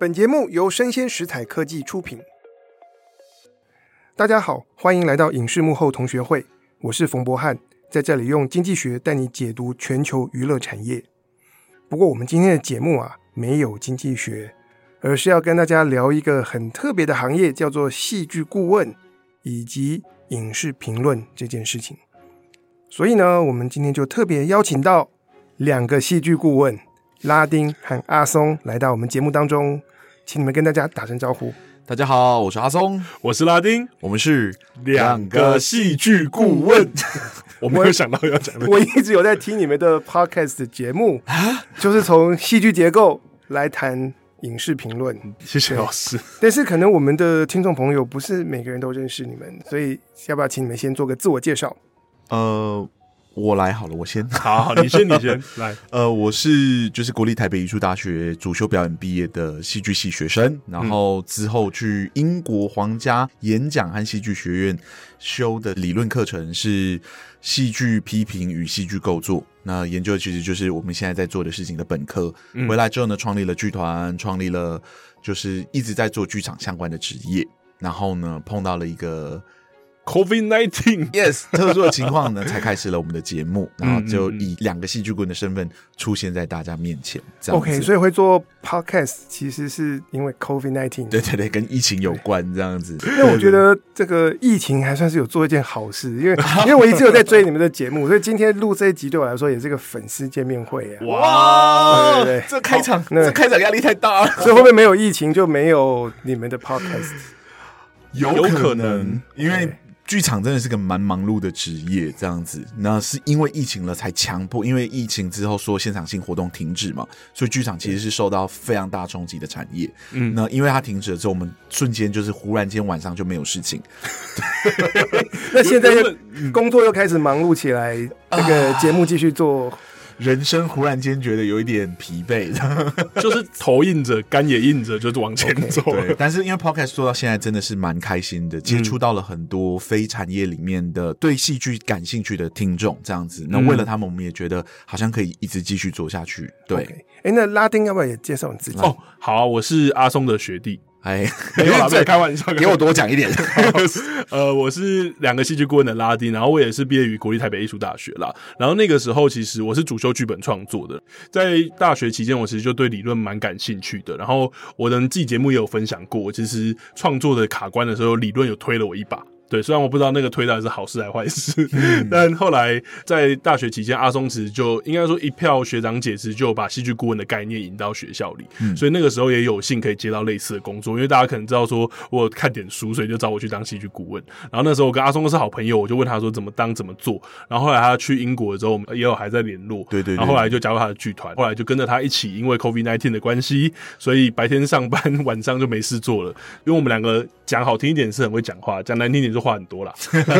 本节目由生鲜食材科技出品。大家好，欢迎来到影视幕后同学会，我是冯博翰，在这里用经济学带你解读全球娱乐产业。不过，我们今天的节目啊，没有经济学，而是要跟大家聊一个很特别的行业，叫做戏剧顾问以及影视评论这件事情。所以呢，我们今天就特别邀请到两个戏剧顾问。拉丁和阿松来到我们节目当中，请你们跟大家打声招呼。大家好，我是阿松，我是拉丁，我们是两个戏剧顾问。我没有想到要讲的，我一直有在听你们的 podcast 的节目啊，就是从戏剧结构来谈影视评论。谢谢老师。但是可能我们的听众朋友不是每个人都认识你们，所以要不要请你们先做个自我介绍？呃。我来好了，我先。好好，你先，你先来。呃，我是就是国立台北艺术大学主修表演毕业的戏剧系学生，然后之后去英国皇家演讲和戏剧学院修的理论课程是戏剧批评与戏剧构作。那研究的其实就是我们现在在做的事情的本科。回来之后呢，创立了剧团，创立了就是一直在做剧场相关的职业。然后呢，碰到了一个。COVID-19，Yes，特殊的情况呢，才开始了我们的节目，然后就以两个戏剧顾问的身份出现在大家面前。这样 OK，所以会做 Podcast，其实是因为 COVID-19，对对对，跟疫情有关这样子。因为我觉得这个疫情还算是有做一件好事，因为 因为我一直有在追你们的节目，所以今天录这一集对我来说也是个粉丝见面会啊。哇，对对对，这开场，这开场压力太大了。所以会不会没有疫情就没有你们的 Podcast？有可能，因为。剧场真的是个蛮忙碌的职业，这样子。那是因为疫情了才强迫，因为疫情之后说现场性活动停止嘛，所以剧场其实是受到非常大冲击的产业。嗯，那因为它停止了之后，我们瞬间就是忽然间晚上就没有事情。那现在又工作又开始忙碌起来，那个节目继续做。人生忽然间觉得有一点疲惫，就是头硬着，肝也硬着，就是往前走。Okay, 对，但是因为 Podcast 做到现在真的是蛮开心的，接触到了很多非产业里面的对戏剧感兴趣的听众，这样子。那为了他们，我们也觉得好像可以一直继续做下去。对，哎、okay.，那拉丁要不要也介绍你自己？哦，好啊，我是阿松的学弟。哎，没有啦，没有开玩笑，给我多讲一点。呃，我是两个戏剧顾问的拉丁，然后我也是毕业于国立台北艺术大学啦。然后那个时候，其实我是主修剧本创作的，在大学期间，我其实就对理论蛮感兴趣的。然后我的自己节目也有分享过，其实创作的卡关的时候，理论有推了我一把。对，虽然我不知道那个推到底是好事还是坏事，嗯，但后来在大学期间，阿松其实就应该说一票学长姐其实就把戏剧顾问的概念引到学校里，嗯，所以那个时候也有幸可以接到类似的工作，因为大家可能知道说我有看点书，所以就找我去当戏剧顾问。然后那时候我跟阿松都是好朋友，我就问他说怎么当怎么做。然后后来他去英国的时候，我们也有还在联络，对对，对。然后后来就加入他的剧团，后来就跟着他一起，因为 COVID-19 的关系，所以白天上班，晚上就没事做了。因为我们两个讲好听一点是很会讲话，讲难听点就话很多啦。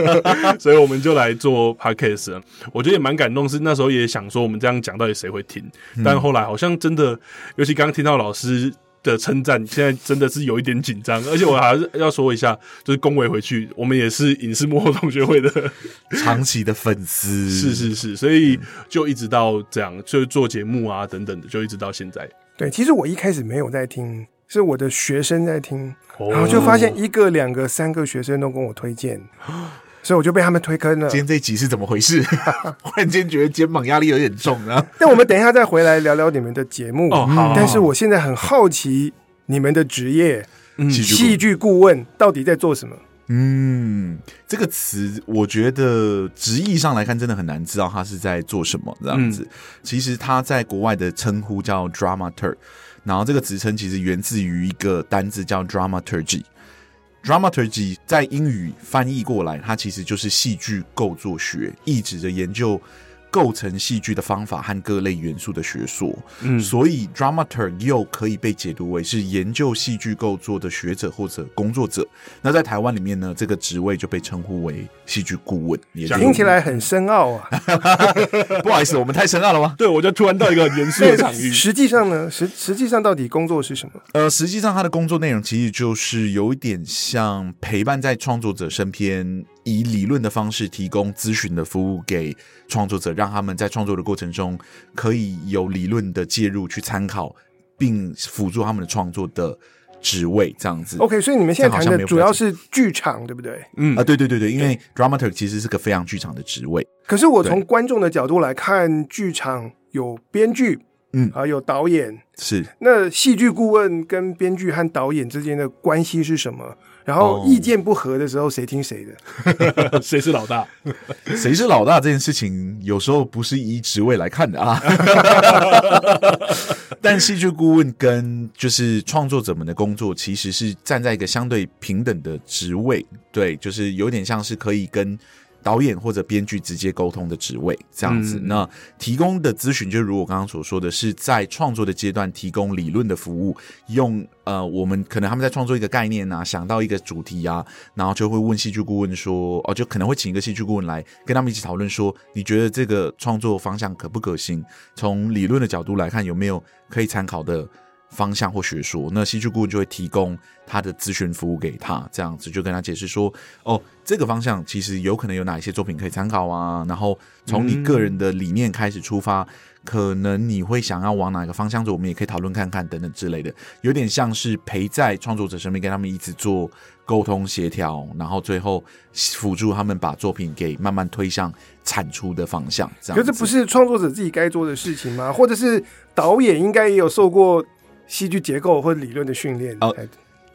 所以我们就来做 podcast，我觉得也蛮感动。是那时候也想说，我们这样讲到底谁会听？但后来好像真的，尤其刚刚听到老师的称赞，现在真的是有一点紧张。而且我还是要说一下，就是恭维回去，我们也是影视幕后同学会的 长期的粉丝。是是是，所以就一直到这样，就做节目啊等等的，就一直到现在。对，其实我一开始没有在听，是我的学生在听。然后就发现一个、两个、三个学生都跟我推荐，所以我就被他们推坑了。今天这一集是怎么回事？忽然间觉得肩膀压力有点重啊！但我们等一下再回来聊聊你们的节目。哦，好。但是我现在很好奇你们的职业，嗯，戏剧顾问到底在做什么？嗯，这个词我觉得直译上来看真的很难知道他是在做什么这样子。嗯，其实他在国外的称呼叫 dramaturg。然后这个职称其实源自于一个单字叫 dramaturgy。dramaturgy 在英语翻译过来，它其实就是戏剧构作学，意指着研究。构成戏剧的方法和各类元素的学说，嗯，所以 dramaturg 又可以被解读为是研究戏剧构作的学者或者工作者。那在台湾里面呢，这个职位就被称呼为戏剧顾问。也听起来很深奥啊！不好意思，我们太深奥了吗？对，我就突然到一个严肃的场域。实际上呢，实实际上到底工作是什么？呃，实际上他的工作内容其实就是有一点像陪伴在创作者身边。以理论的方式提供咨询的服务给创作者，让他们在创作的过程中可以有理论的介入去参考并辅助他们的创作的职位，这样子。OK，所以你们现在谈的主要是剧场，对不对？嗯啊，对对对对，因为 dramaturg 其实是个非常剧场的职位。可是我从观众的角度来看，剧场有编剧，嗯啊，有导演，是。那戏剧顾问跟编剧和导演之间的关系是什么？然后意见不合的时候，谁听谁的？谁是老大？谁是老大？这件事情有时候不是以职位来看的啊。但戏剧顾问跟就是创作者们的工作，其实是站在一个相对平等的职位，对，就是有点像是可以跟。导演或者编剧直接沟通的职位这样子，嗯、那提供的咨询就如我刚刚所说的是在创作的阶段提供理论的服务，用呃我们可能他们在创作一个概念啊，想到一个主题啊，然后就会问戏剧顾问说，哦，就可能会请一个戏剧顾问来跟他们一起讨论说，你觉得这个创作方向可不可行？从理论的角度来看，有没有可以参考的？方向或学说，那戏剧顾问就会提供他的咨询服务给他，这样子就跟他解释说，哦，这个方向其实有可能有哪一些作品可以参考啊，然后从你个人的理念开始出发，嗯、可能你会想要往哪个方向走，我们也可以讨论看看等等之类的，有点像是陪在创作者身边，跟他们一直做沟通协调，然后最后辅助他们把作品给慢慢推向产出的方向。这样，可是不是创作者自己该做的事情吗？或者是导演应该也有受过？戏剧结构或理论的训练。哦，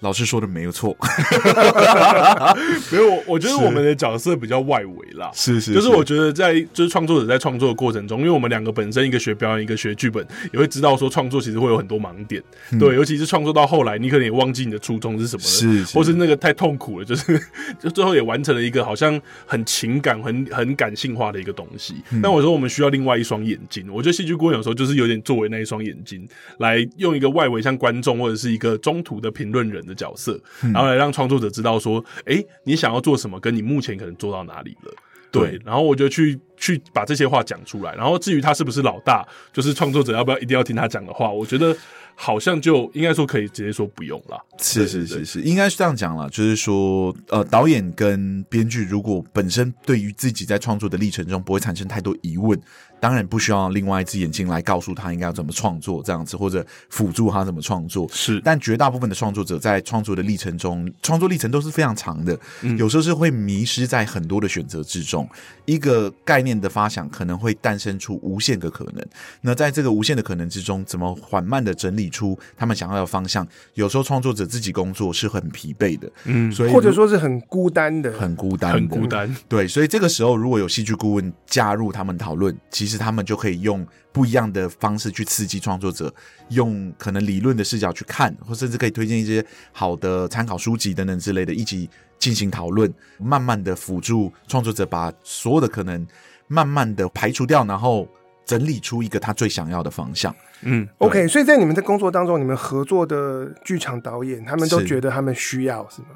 老师说的没有错，没有，我觉得我们的角色比较外围啦，是是，是，就是。我觉得在就是创作者在创作的过程中，因为我们两个本身一个学表演，一个学剧本，也会知道说创作其实会有很多盲点，嗯、对，尤其是创作到后来，你可能也忘记你的初衷是什么了，是，是，或是那个太痛苦了，就是就最后也完成了一个好像很情感、很很感性化的一个东西。嗯、但我说我们需要另外一双眼睛，我觉得戏剧顾问有时候就是有点作为那一双眼睛，来用一个外围像观众或者是一个中途的评论人的角色。然后来让创作者知道说，哎，你想要做什么，跟你目前可能做到哪里了。对，对，然后我就去去把这些话讲出来。然后至于他是不是老大，就是创作者要不要一定要听他讲的话，我觉得好像就应该说可以直接说不用了。是是是是，应该是这样讲了，就是说，呃，导演跟编剧如果本身对于自己在创作的历程中不会产生太多疑问。当然不需要另外一只眼睛来告诉他应该要怎么创作这样子，或者辅助他怎么创作。是，但绝大部分的创作者在创作的历程中，创作历程都是非常长的，嗯，有时候是会迷失在很多的选择之中。一个概念的发想可能会诞生出无限个可能。那在这个无限的可能之中，怎么缓慢的整理出他们想要的方向？有时候创作者自己工作是很疲惫的，嗯，所以或者说是很孤单的，很孤单，很孤单。对，所以这个时候如果有戏剧顾问加入他们讨论，其实。他们就可以用不一样的方式去刺激创作者，用可能理论的视角去看，或甚至可以推荐一些好的参考书籍等等之类的，一起进行讨论，慢慢的辅助创作者把所有的可能慢慢的排除掉，然后整理出一个他最想要的方向。嗯，OK，所以在你们的工作当中，你们合作的剧场导演，他们都觉得他们需要是吗？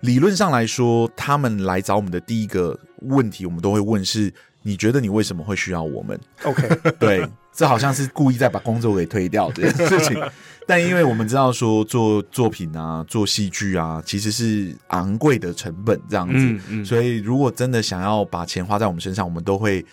理论上来说，他们来找我们的第一个问题，我们都会问是。你觉得你为什么会需要我们？OK，对，这好像是故意在把工作给推掉这件 事情。但因为我们知道说做作品啊，做戏剧啊，其实是昂贵的成本这样子，嗯嗯，所以如果真的想要把钱花在我们身上，我们都会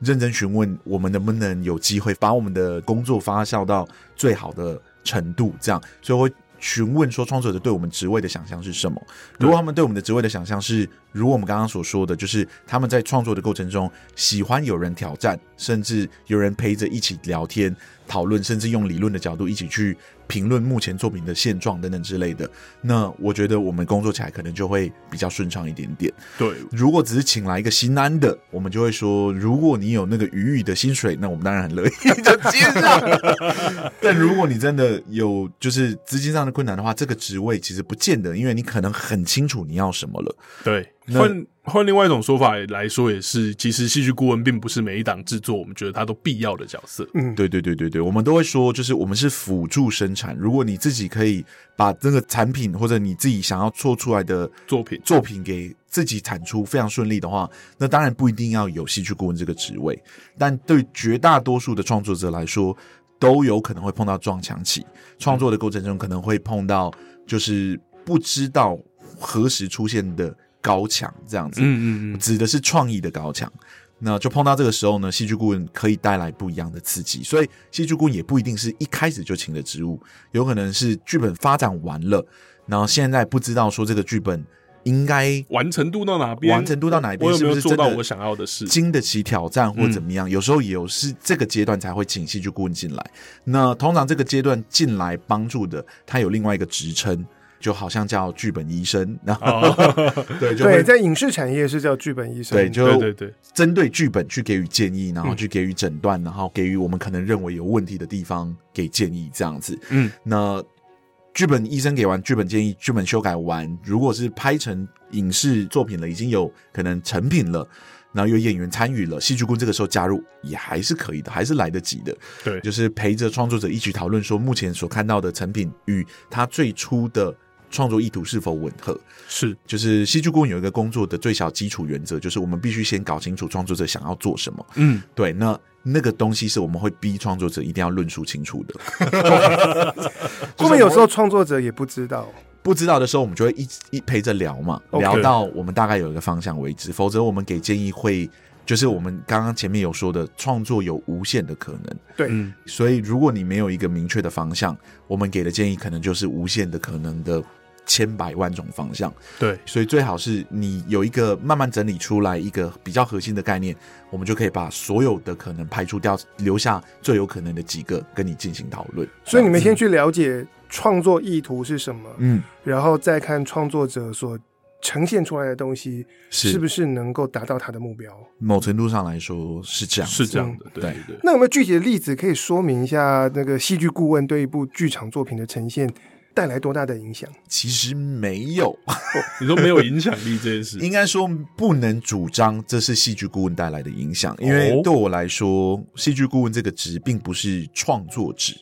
认真询问我们能不能有机会把我们的工作发酵到最好的程度，这样，所以会询问说创作者对我们职位的想象是什么？如果他们对我们的职位的想象是，如我们刚刚所说的，就是他们在创作的过程中喜欢有人挑战，甚至有人陪着一起聊天讨论，甚至用理论的角度一起去评论目前作品的现状等等之类的。那我觉得我们工作起来可能就会比较顺畅一点点。对，如果只是请来一个新安的，我们就会说，如果你有那个余裕的薪水，那我们当然很乐意就接上。但如果你真的有就是资金上的困难的话，这个职位其实不见得，因为你可能很清楚你要什么了。对。换换另外一种说法来说，也是，其实戏剧顾问并不是每一档制作我们觉得它都必要的角色。嗯，对对对对对，我们都会说，就是我们是辅助生产。如果你自己可以把这个产品或者你自己想要做出来的作品作品给自己产出非常顺利的话，那当然不一定要有戏剧顾问这个职位。但对绝大多数的创作者来说，都有可能会碰到撞墙期。创作的过程中可能会碰到，就是不知道何时出现的。高墙这样子，嗯嗯嗯，指的是创意的高墙。那就碰到这个时候呢，戏剧顾问可以带来不一样的刺激。所以戏剧顾问也不一定是一开始就请的职务，有可能是剧本发展完了，然后现在不知道说这个剧本应该完成度到哪边，完成度到哪边，我有没有做到我想要的事，经得起挑战或怎么样？嗯、有时候也有是这个阶段才会请戏剧顾问进来。那通常这个阶段进来帮助的，他有另外一个职称。就好像叫剧本医生，然后、哦、对对，在影视产业是叫剧本医生，对，就对对对，针对剧本去给予建议，然后去给予诊断，然后给予我们可能认为有问题的地方给建议，这样子。嗯，那剧本医生给完剧本建议，剧本修改完，如果是拍成影视作品了，已经有可能成品了。然后有演员参与了，戏剧顾问这个时候加入也还是可以的，还是来得及的。对，就是陪着创作者一起讨论，说目前所看到的成品与他最初的创作意图是否吻合。是，就是戏剧顾问有一个工作的最小基础原则，就是我们必须先搞清楚创作者想要做什么。嗯，对，那那个东西是我们会逼创作者一定要论述清楚的。后面有时候创作者也不知道。不知道的时候，我们就会一一陪着聊嘛.聊到我们大概有一个方向为止。否则，我们给建议会就是我们刚刚前面有说的，创作有无限的可能。对，所以如果你没有一个明确的方向，我们给的建议可能就是无限的可能的千百万种方向。对，所以最好是你有一个慢慢整理出来一个比较核心的概念，我们就可以把所有的可能排除掉，留下最有可能的几个跟你进行讨论。所以你们先去了解。创作意图是什么？嗯，然后再看创作者所呈现出来的东西是不是能够达到他的目标。某程度上来说是这样，是这样的。对。那有没有具体的例子可以说明一下那个戏剧顾问对一部剧场作品的呈现带来多大的影响？其实没有，哦、你说没有影响力这件事，应该说不能主张这是戏剧顾问带来的影响，因为对我来说，戏剧顾问这个职并不是创作职。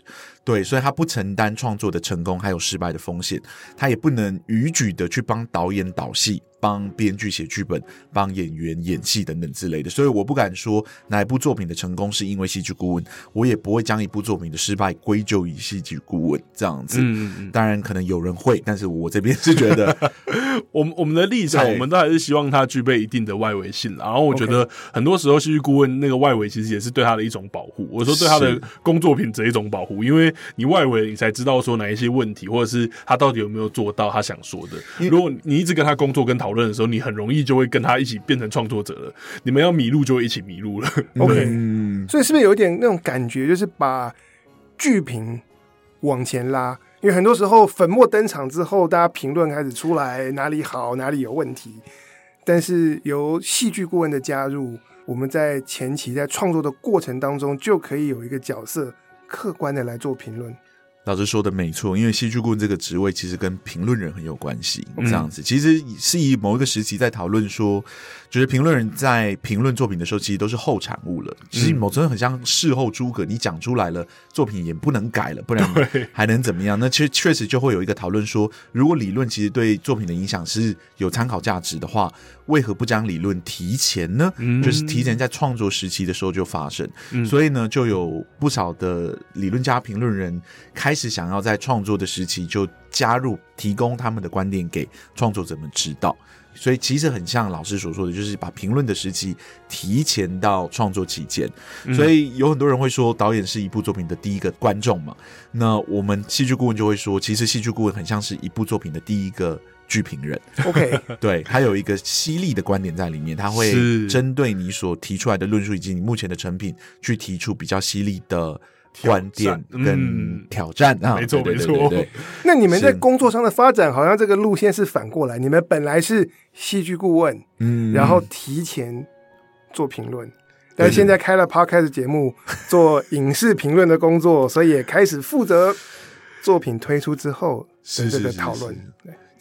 对，所以他不承担创作的成功还有失败的风险，他也不能逾矩的去帮导演导戏。帮编剧写剧本，帮演员演戏等等之类的，所以我不敢说哪一部作品的成功是因为戏剧顾问，我也不会将一部作品的失败归咎于戏剧顾问这样子。嗯嗯，当然可能有人会，但是我这边是觉得，我们我们的立场，我们都还是希望他具备一定的外围性。然后我觉得很多时候戏剧顾问那个外围其实也是对他的一种保护。我说对他的工作品质一种保护，因为你外围你才知道说哪一些问题，或者是他到底有没有做到他想说的。如果你一直跟他工作跟讨论的时候，你很容易就会跟他一起变成创作者了。你们要迷路，就会一起迷路了。OK，所以是不是有一点那种感觉，就是把剧评往前拉？因为很多时候粉墨登场之后，大家评论开始出来，哪里好，哪里有问题。但是由戏剧顾问的加入，我们在前期在创作的过程当中，就可以有一个角色，客观的来做评论。老师说的没错，因为戏剧顾问这个职位其实跟评论人很有关系。嗯、这样子，其实是以某一个时期在讨论说，就是评论人在评论作品的时候，其实都是后产物了。其实某程度很像事后诸葛，你讲出来了，作品也不能改了，不然还能怎么样？那其实确实就会有一个讨论说，如果理论其实对作品的影响是有参考价值的话，为何不将理论提前呢？嗯、就是提前在创作时期的时候就发生。嗯、所以呢，就有不少的理论家、评论人开。开始想要在创作的时期就加入，提供他们的观点给创作者们知道，所以其实很像老师所说的，就是把评论的时期提前到创作期间。所以有很多人会说，导演是一部作品的第一个观众嘛。那我们戏剧顾问就会说，其实戏剧顾问很像是一部作品的第一个剧评人。OK，对，他有一个犀利的观点在里面，他会针对你所提出来的论述以及你目前的成品，去提出比较犀利的。观点跟挑战啊，没错没错。那你们在工作上的发展，好像这个路线是反过来。你们本来是戏剧顾问，嗯，然后提前做评论，但是现在开了 Podcast 节目，做影视评论的工作，所以也开始负责作品推出之后的这个讨论。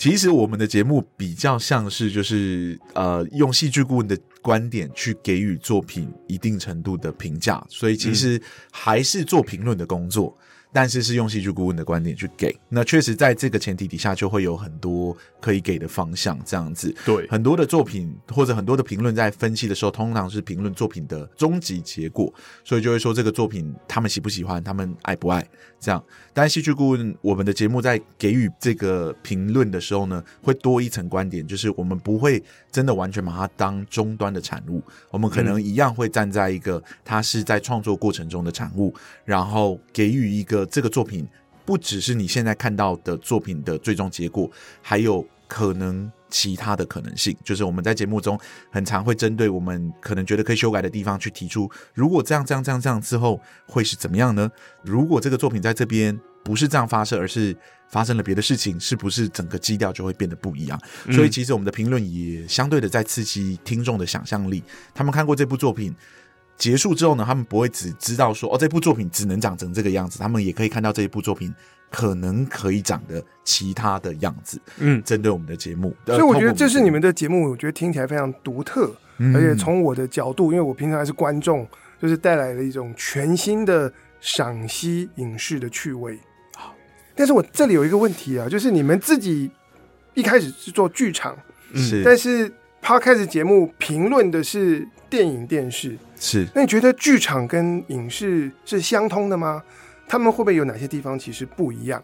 其实我们的节目比较像是就是呃，用戏剧顾问的观点去给予作品一定程度的评价，所以其实还是做评论的工作，但是是用戏剧顾问的观点去给。那确实在这个前提底下，就会有很多可以给的方向，这样子。对，很多的作品或者很多的评论在分析的时候，通常是评论作品的终极结果，所以就会说这个作品他们喜不喜欢，他们爱不爱这样。但戏剧顾问我们的节目在给予这个评论的时候呢，会多一层观点，就是我们不会真的完全把它当终端的产物，我们可能一样会站在一个它是在创作过程中的产物，然后给予一个这个作品不只是你现在看到的作品的最终结果，还有可能其他的可能性。就是我们在节目中很常会针对我们可能觉得可以修改的地方去提出，如果这样这样这样这样之后会是怎么样呢？如果这个作品在这边不是这样发射，而是发生了别的事情，是不是整个基调就会变得不一样？嗯、所以其实我们的评论也相对的在刺激听众的想象力。他们看过这部作品结束之后呢，他们不会只知道说哦，这部作品只能长成这个样子，他们也可以看到这一部作品可能可以长的其他的样子。嗯，针对我们的节目，所以我觉得这是你们的节目，我觉得听起来非常独特，嗯、而且从我的角度，因为我平常还是观众，就是带来了一种全新的赏析影视的趣味。好但是我这里有一个问题啊，就是你们自己一开始是做剧场，是，但是 Podcast 节目评论的是电影电视，是。那你觉得剧场跟影视是相通的吗？他们会不会有哪些地方其实不一样？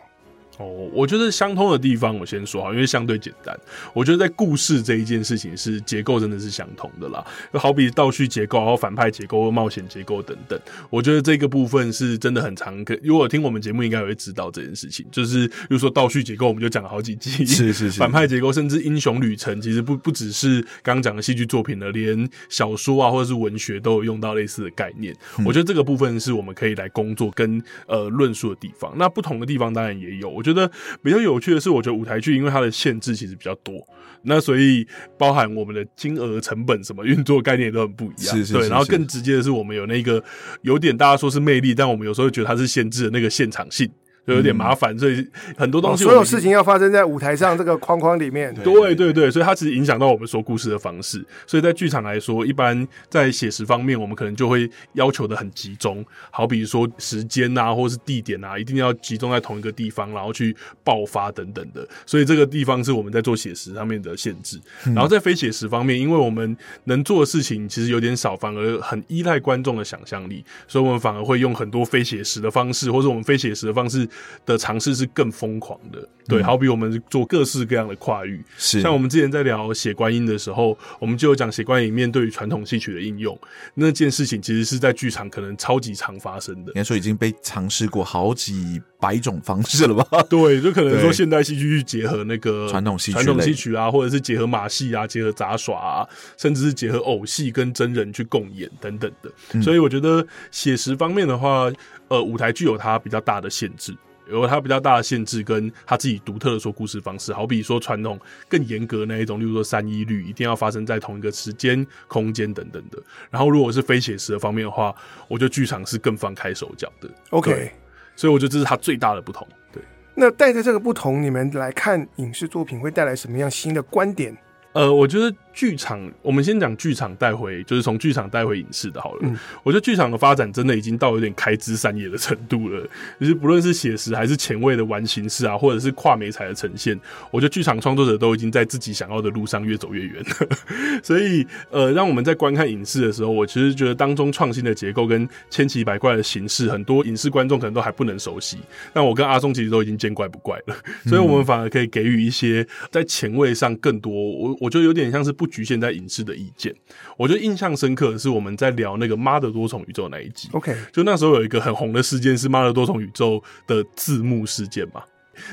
哦，我觉得相通的地方，我先说好，因为相对简单。我觉得在故事这一件事情是结构真的是相同的啦，就好比倒叙结构，然后反派结构或冒险结构等等。我觉得这个部分是真的很常，可如果听我们节目应该也会知道这件事情。就是，比如说倒叙结构，我们就讲了好几季，是是是。反派结构，甚至英雄旅程，其实不不只是刚刚讲的戏剧作品了，连小说啊或者是文学都有用到类似的概念。嗯、我觉得这个部分是我们可以来工作跟呃论述的地方。那不同的地方当然也有，我觉得比较有趣的是，我觉得舞台剧因为它的限制其实比较多，那所以包含我们的金额、成本、什么运作概念都很不一样。是是是是对，然后更直接的是，我们有那个有点大家说是魅力，但我们有时候觉得它是限制的那个现场性。就有点麻烦，嗯、所以很多东西、哦，所有事情要发生在舞台上这个框框里面。对对对，所以它其实影响到我们说故事的方式。所以在剧场来说，一般在写实方面，我们可能就会要求的很集中，好比说时间啊，或是地点啊，一定要集中在同一个地方，然后去爆发等等的。所以这个地方是我们在做写实上面的限制。嗯、然后在非写实方面，因为我们能做的事情其实有点少，反而很依赖观众的想象力，所以我们反而会用很多非写实的方式，或者我们非写实的方式。的尝试是更疯狂的，对，好比我们做各式各样的跨域，是。像我们之前在聊写观音的时候，我们就有讲写观音面对于传统戏曲的应用，那件事情其实是在剧场可能超级常发生的，应该说已经被尝试过好几百种方式了吧？对，就可能说现代戏剧去结合那个传统戏传统戏曲啊，或者是结合马戏啊，结合杂耍啊，甚至是结合偶戏跟真人去共演等等的。嗯、所以我觉得写实方面的话，呃，舞台剧有它比较大的限制。有它比较大的限制，跟它自己独特的说故事方式，好比说传统更严格那一种，例如说三一律，一定要发生在同一个时间、空间等等的。然后如果是非写实的方面的话，我觉得剧场是更放开手脚的。OK，所以我觉得这是它最大的不同。对，那带着这个不同，你们来看影视作品会带来什么样新的观点？呃，我觉得。剧场，我们先讲剧场带回，就是从剧场带回影视的好了。嗯、我觉得剧场的发展真的已经到有点开枝散叶的程度了，就是不论是写实还是前卫的玩形式啊，或者是跨媒材的呈现，我觉得剧场创作者都已经在自己想要的路上越走越远了。所以，呃，让我们在观看影视的时候，我其实觉得当中创新的结构跟千奇百怪的形式，很多影视观众可能都还不能熟悉。但我跟阿松其实都已经见怪不怪了，所以我们反而可以给予一些在前卫上更多。我我觉得有点像是不。局限在影视的意见，我觉得印象深刻的是我们在聊那个《妈的多重宇宙》那一集。OK，就那时候有一个很红的事件是《妈的多重宇宙》的字幕事件嘛。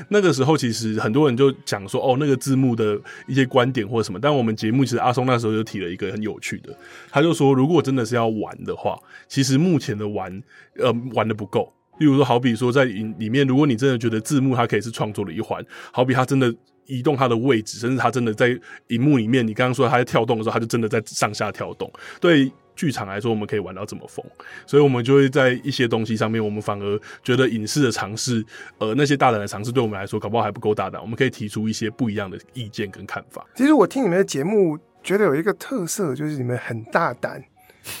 那个时候其实很多人就讲说，哦，那个字幕的一些观点或者什么。但我们节目其实阿松那时候就提了一个很有趣的，他就说，如果真的是要玩的话，其实目前的玩呃玩的不够。例如说，好比说在影里面，如果你真的觉得字幕它可以是创作的一环，好比它真的。移动它的位置，甚至它真的在荧幕里面。你刚刚说它在跳动的时候，它就真的在上下跳动。对剧场来说，我们可以玩到这么疯，所以我们就会在一些东西上面，我们反而觉得影视的尝试，呃，那些大胆的尝试，对我们来说，搞不好还不够大胆。我们可以提出一些不一样的意见跟看法。其实我听你们的节目，觉得有一个特色，就是你们很大胆，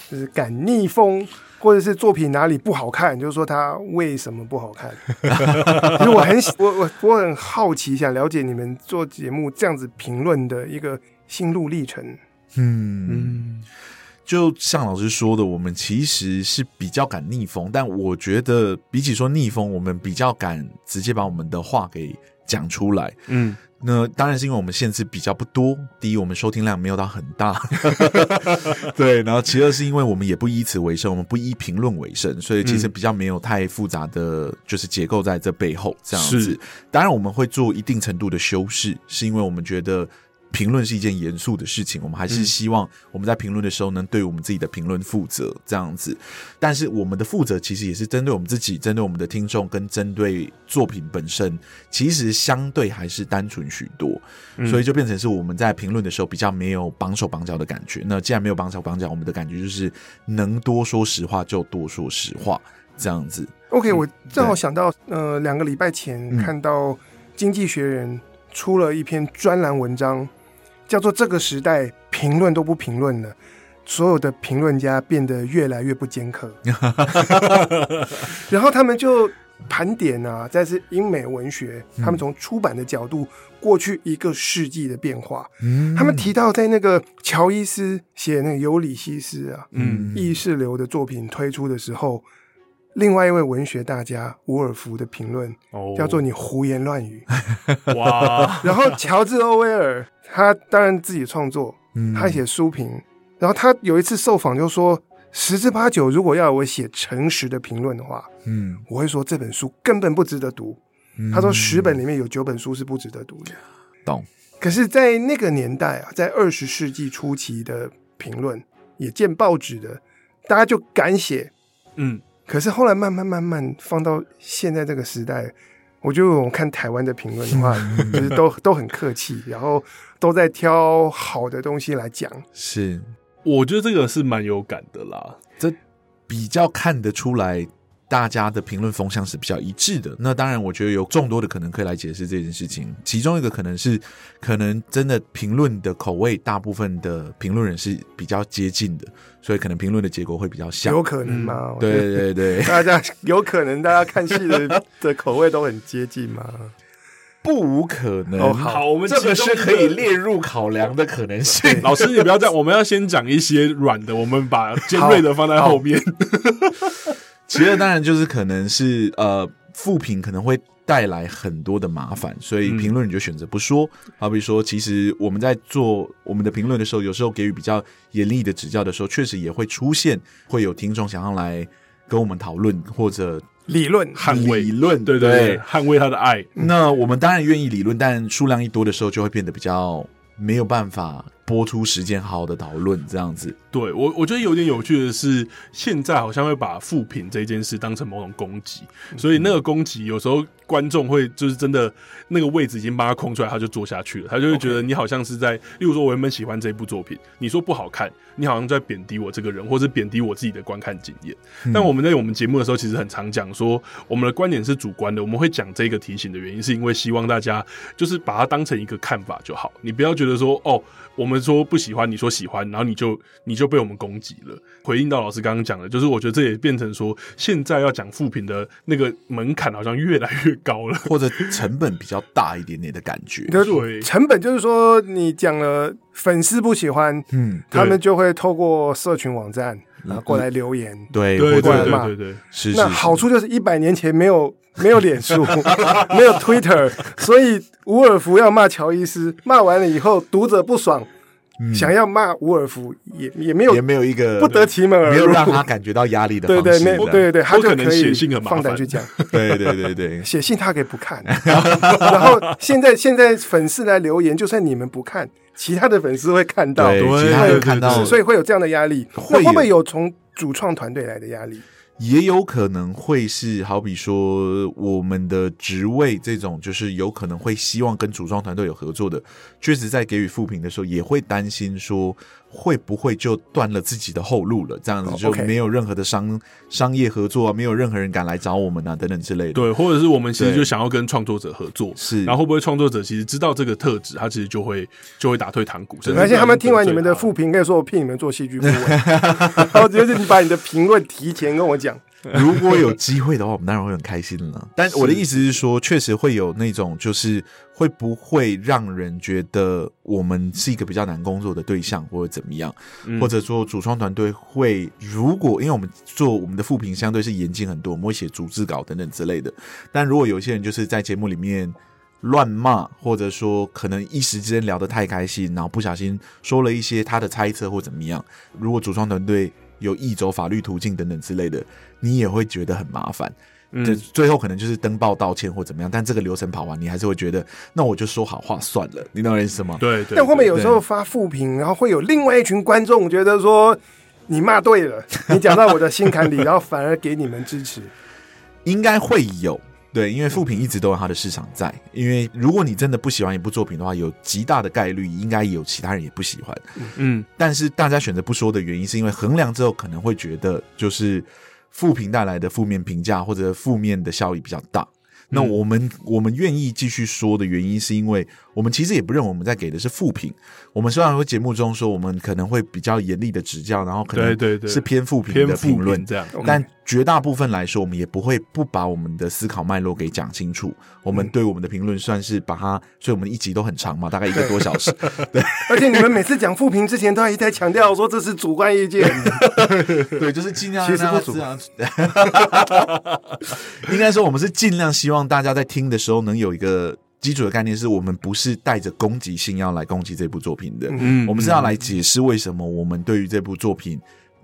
就是敢逆风，或者是作品哪里不好看，就是说它为什么不好看。其实我很我我我很好奇，想了解你们做节目这样子评论的一个心路历程。嗯嗯，就像老师说的，我们其实是比较敢逆风，但我觉得比起说逆风，我们比较敢直接把我们的话给讲出来。嗯。那当然是因为我们限制比较不多。第一，我们收听量没有到很大，对。然后其二是因为我们也不以此为生，我们不以评论为生，所以其实比较没有太复杂的就是结构在这背后这样子。当然我们会做一定程度的修饰，是因为我们觉得。评论是一件严肃的事情，我们还是希望我们在评论的时候能对我们自己的评论负责，这样子。但是我们的负责其实也是针对我们自己、针对我们的听众跟针对作品本身，其实相对还是单纯许多，所以就变成是我们在评论的时候比较没有绑手绑脚的感觉。那既然没有绑手绑脚，我们的感觉就是能多说实话就多说实话，这样子。OK，我正好想到，呃，两个礼拜前看到《经济学人》出了一篇专栏文章。叫做这个时代评论都不评论了，所有的评论家变得越来越不尖刻。然后他们就盘点啊，在是英美文学，他们从出版的角度，过去一个世纪的变化。他们提到，在那个乔伊斯写那个《尤里西斯》啊，嗯，意识流的作品推出的时候，另外一位文学大家伍尔夫的评论叫做“你胡言乱语”。哇！然后乔治·欧威尔。他当然自己创作，他写书评，嗯、然后他有一次受访就说，十之八九，如果要我写诚实的评论的话，嗯，我会说这本书根本不值得读。嗯、他说十本里面有九本书是不值得读的。懂。可是，在那个年代啊，在二十世纪初期的评论也见报纸的，大家就敢写，嗯。可是后来慢慢慢慢放到现在这个时代。我觉得我们看台湾的评论的话，就是都都很客气，然后都在挑好的东西来讲。是，我觉得这个是蛮有感的啦，这比较看得出来。大家的评论风向是比较一致的，那当然，我觉得有众多的可能可以来解释这件事情。其中一个可能是，可能真的评论的口味，大部分的评论人是比较接近的，所以可能评论的结果会比较像。有可能吗？嗯、对对对，大家有可能大家看戏的的口味都很接近吗？不无可能。哦、好，我们这个是可以列入考量的可能性。老师，你不要这样，我们要先讲一些软的，我们把尖锐的放在后面。其实当然就是可能是呃负评可能会带来很多的麻烦，所以评论你就选择不说。嗯、好比说，其实我们在做我们的评论的时候，有时候给予比较严厉的指教的时候，确实也会出现会有听众想要来跟我们讨论或者理论捍卫理论，对对，对，捍卫他的爱。那我们当然愿意理论，但数量一多的时候，就会变得比较没有办法。播出时间，好好的讨论这样子。对我，我觉得有点有趣的是，现在好像会把复评这件事当成某种攻击，所以那个攻击有时候观众会就是真的那个位置已经帮他空出来，他就坐下去了，他就会觉得你好像是在，例如说我原本喜欢这一部作品，你说不好看，你好像在贬低我这个人，或者贬低我自己的观看经验。但我们在我们节目的时候，其实很常讲说，我们的观点是主观的，我们会讲这个提醒的原因，是因为希望大家就是把它当成一个看法就好，你不要觉得说哦。我们说不喜欢，你说喜欢，然后你就你就被我们攻击了。回应到老师刚刚讲的，就是我觉得这也变成说，现在要讲复评的那个门槛好像越来越高了，或者成本比较大一点点的感觉。对，成本就是说，你讲了粉丝不喜欢，嗯，他们就会透过社群网站然后过来留言，嗯、对，对，对，对，对，对，是。那好处就是一百年前没有。没有脸书，没有 Twitter，所以伍尔夫要骂乔伊斯，骂完了以后读者不爽，嗯、想要骂伍尔夫也也没有，也没有一个不得其门而入，没有让他感觉到压力的方式。对对对对对，他就可以放胆去讲。对对对对，写信他可以不看，然后现在现在粉丝来留言，就算你们不看，其他的粉丝会看到，对，其他人看到，所以会有这样的压力。会会不会有从主创团队来的压力？也有可能会是，好比说我们的职位这种，就是有可能会希望跟组装团队有合作的，确实在给予复评的时候，也会担心说会不会就断了自己的后路了？这样子就没有任何的商商业合作啊，没有任何人敢来找我们啊，等等之类的。对，或者是我们其实就想要跟创作者合作，是然后会不会创作者其实知道这个特质，他其实就会就会打退堂鼓，而且他们听完你们的不小心负评，可以说我骗你们做戏剧顾问，然后就是你把你的评论提前跟我讲。如果有机会的话，我们当然会很开心了。但我的意思是说，确实会有那种，就是会不会让人觉得我们是一个比较难工作的对象，或者怎么样，嗯或者说主创团队会，如果因为我们做我们的副评相对是严谨很多，我们会写逐字稿等等之类的。但如果有些人就是在节目里面乱骂，或者说可能一时之间聊得太开心，然后不小心说了一些他的猜测或怎么样，如果主创团队有意走法律途径等等之类的，你也会觉得很麻烦。嗯就最后可能就是登报道歉或怎么样，但这个流程跑完，你还是会觉得，那我就说好话算了。你懂我意思吗？对对，但后面有时候发负评，然后会有另外一群观众觉得说你骂对了，你讲到我的心坎里，然后反而给你们支持。应该会有。对，因为负评一直都有它的市场在。因为如果你真的不喜欢一部作品的话，有极大的概率应该有其他人也不喜欢。嗯，但是大家选择不说的原因，是因为衡量之后可能会觉得，就是负评带来的负面评价或者负面的效益比较大。那我们、我们愿意继续说的原因，是因为我们其实也不认为我们在给的是负评。我们虽然会节目中说我们可能会比较严厉的指教，然后可能对对对。是偏负评的评论这样，但绝大部分来说，我们也不会不把我们的思考脉络给讲清楚。我们对我们的评论算是把它，所以我们一集都很长嘛，大概一个多小时。对。而且你们每次讲负评之前，都还一直在强调说这是主观意见。对，就是尽量其实不主让大家知道。应该说，我们是尽量希望大家在听的时候能有一个基础的概念，是我们不是带着攻击性要来攻击这部作品的。嗯我们是要来解释为什么我们对于这部作品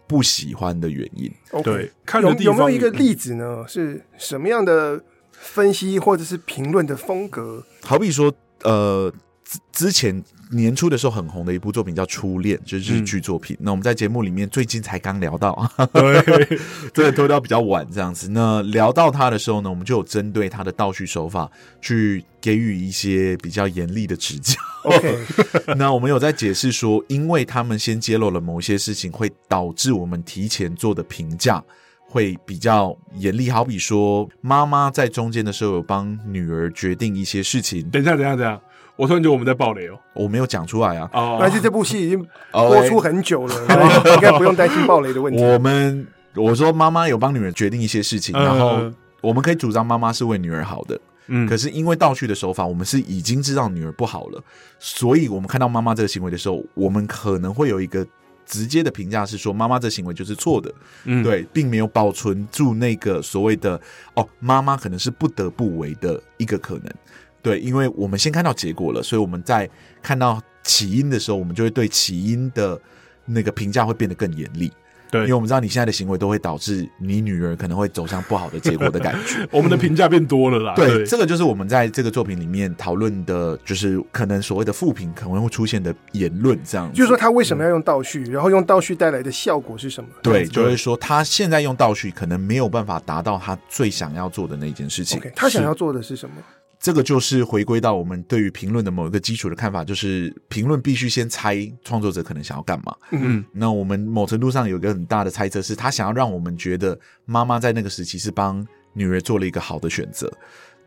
不喜欢的原因。OK 对，看有的地方有没有一个例子呢？是什么样的分析或者是评论的风格？好比说，呃，之之前年初的时候很红的一部作品叫《初恋》，就是日剧作品。那我们在节目里面最近才刚聊到，对，真的拖到比较晚这样子。那聊到他的时候呢，我们就有针对他的倒叙手法去给予一些比较严厉的指教。OK，那我们有在解释说，因为他们先揭露了某些事情，会导致我们提前做的评价会比较严厉。好比说，妈妈在中间的时候有帮女儿决定一些事情，等一下，等一下，等一下，我突然觉得我们在爆雷哦。我没有讲出来啊。哦而且这部戏已经播出很久了，应该不用担心暴雷的问题。我们我说妈妈有帮女儿决定一些事情，然后嗯我们可以主张妈妈是为女儿好的。嗯可是因为倒叙的手法，我们是已经知道女儿不好了，所以我们看到妈妈这个行为的时候，我们可能会有一个直接的评价是说，妈妈这行为就是错的，嗯，对，并没有保存住那个所谓的哦，妈妈可能是不得不为的一个可能，对，因为我们先看到结果了，所以我们在看到起因的时候，我们就会对起因的那个评价会变得更严厉。对因为我们知道你现在的行为都会导致你女儿可能会走向不好的结果的感觉。我们的评价变多了啦。对，对，这个就是我们在这个作品里面讨论的，就是可能所谓的负评可能会出现的言论，这样子。就是说他为什么要用倒叙，然后用倒叙带来的效果是什么？对，就是说他现在用倒叙可能没有办法达到他最想要做的那件事情。他想要做的是什么？这个就是回归到我们对于评论的某一个基础的看法，就是评论必须先猜创作者可能想要干嘛。嗯，那我们某程度上有一个很大的猜测，是他想要让我们觉得妈妈在那个时期是帮女儿做了一个好的选择。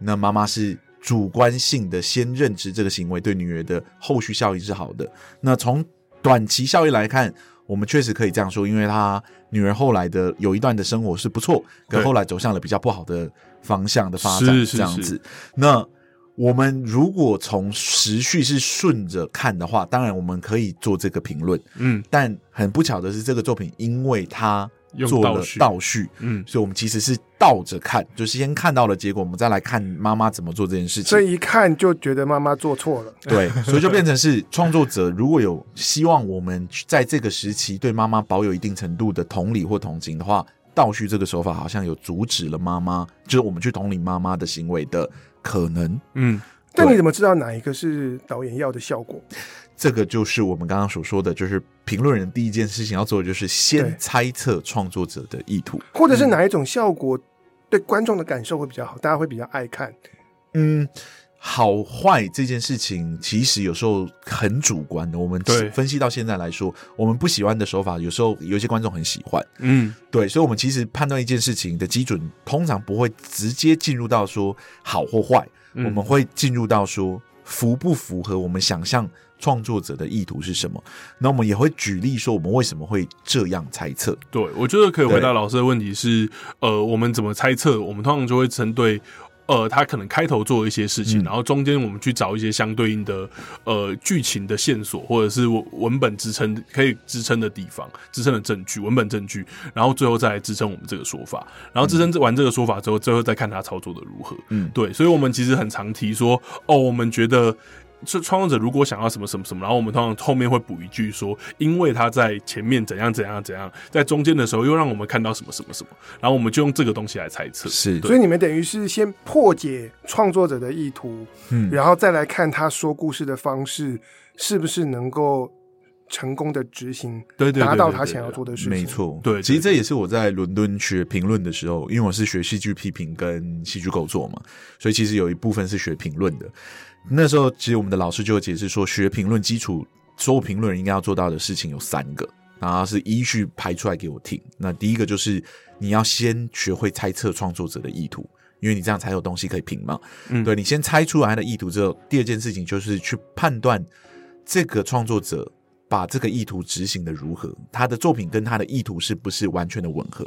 那妈妈是主观性的先认知这个行为对女儿的后续效益是好的。那从短期效益来看，我们确实可以这样说，因为他女儿后来的有一段的生活是不错，可后来走向了比较不好的方向的发展，这样子。是那我们如果从时序是顺着看的话，当然我们可以做这个评论。嗯但很不巧的是，这个作品因为它用做了倒叙嗯，所以我们其实是倒着看，就是先看到了结果，我们再来看妈妈怎么做这件事情。所以一看就觉得妈妈做错了。对，所以就变成是创作者如果有希望我们在这个时期对妈妈保有一定程度的同理或同情的话，倒叙这个手法好像有阻止了妈妈，就是我们去同理妈妈的行为的可能。嗯，但你怎么知道哪一个是导演要的效果？这个就是我们刚刚所说的，就是评论人第一件事情要做的，就是先猜测创作者的意图。或者是哪一种效果对观众的感受会比较好，大家会比较爱看？嗯，好坏这件事情其实有时候很主观的。我们分析到现在来说，我们不喜欢的手法，有时候有些观众很喜欢。嗯，对，所以，我们其实判断一件事情的基准，通常不会直接进入到说好或坏，嗯、我们会进入到说符不符合我们想象创作者的意图是什么。那我们也会举例说，我们为什么会这样猜测。对，我觉得可以回答老师的问题是，呃，我们怎么猜测？我们通常就会针对。呃，他可能开头做一些事情，嗯、然后中间我们去找一些相对应的呃剧情的线索，或者是文本支撑可以支撑的地方，支撑的证据，文本证据，然后最后再来支撑我们这个说法，然后支撑完这个说法之后，最后再看他操作的如何。嗯，对，所以我们其实很常提说，哦，我们觉得。是创作者如果想要什么什么什么，然后我们通常后面会补一句说，因为他在前面怎样怎样怎样，在中间的时候又让我们看到什么什么什么，然后我们就用这个东西来猜测。是，所以你们等于是先破解创作者的意图，嗯，然后再来看他说故事的方式是不是能够成功的执行，对对，达到他想要做的事情。没错，对，其实这也是我在伦敦学评论的时候，因为我是学戏剧批评跟戏剧构作嘛，所以其实有一部分是学评论的。那时候，其实我们的老师就有解释说，学评论基础，所有评论人应该要做到的事情有三个，然后是依序排出来给我听。那第一个就是你要先学会猜测创作者的意图，因为你这样才有东西可以评嘛。嗯，对，你先猜出来他的意图之后，第二件事情就是去判断这个创作者把这个意图执行的如何，他的作品跟他的意图是不是完全的吻合。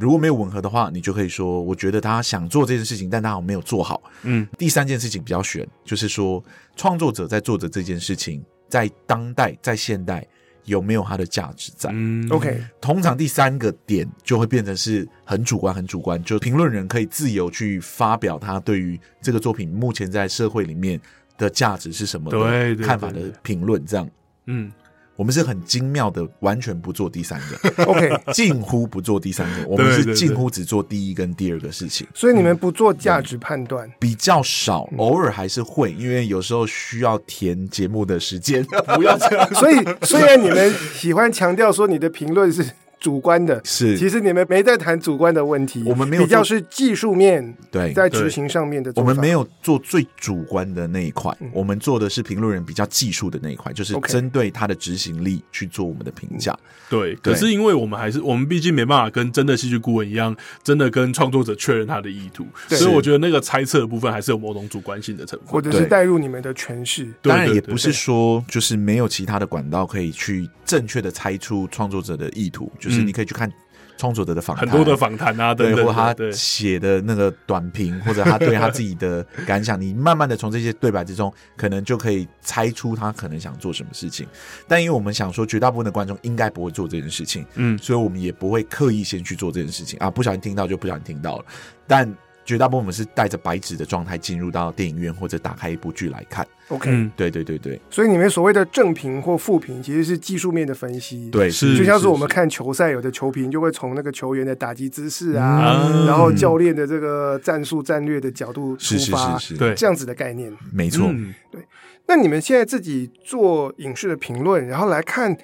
如果没有吻合的话，你就可以说，我觉得他想做这件事情，但他好像没有做好。嗯，第三件事情比较悬，就是说创作者在做的这件事情，在当代，在现代有没有它的价值在？嗯，OK。通常第三个点就会变成是很主观，很主观，就评论人可以自由去发表他对于这个作品目前在社会里面的价值是什么的看法的评论，这样。嗯。我们是很精妙的，完全不做第三个，OK，近乎不做第三个。我们是近乎只做第一跟第二个事情。所以你们不做价值判断，嗯，比较少，偶尔还是会，因为有时候需要填节目的时间。不要这样。所以虽然你们喜欢强调说你的评论是。主观的是，其实你们没在谈主观的问题，我们没有比较是技术面对在执行上面的，我们没有做最主观的那一块，嗯、我们做的是评论人比较技术的那一块，就是针对他的执行力去做我们的评价。对，可是因为我们还是我们毕竟没办法跟真的戏剧顾问一样，真的跟创作者确认他的意图，所以我觉得那个猜测的部分还是有某种主观性的成分，或者是带入你们的诠释。当然也不是说就是没有其他的管道可以去正确的猜出创作者的意图，就是你可以去看创作者的访谈，很多的访谈啊，对，或他写的那个短评，或者他对他自己的 感想，你慢慢的从这些对白之中，可能就可以猜出他可能想做什么事情。但因为我们想说，绝大部分的观众应该不会做这件事情，嗯，所以我们也不会刻意先去做这件事情啊，不小心听到就不小心听到了，但。绝大部分我们是带着白纸的状态进入到电影院，或者打开一部剧来看。OK，对对对对。所以你们所谓的正评或负评，其实是技术面的分析。对，是就像是我们看球赛，有的球评就会从那个球员的打击姿势啊，嗯、然后教练的这个战术战略的角度出发，是是是是对这样子的概念。没错、嗯，对。那你们现在自己做影视的评论，然后来看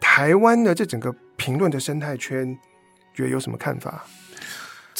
台湾的这整个评论的生态圈，觉得有什么看法？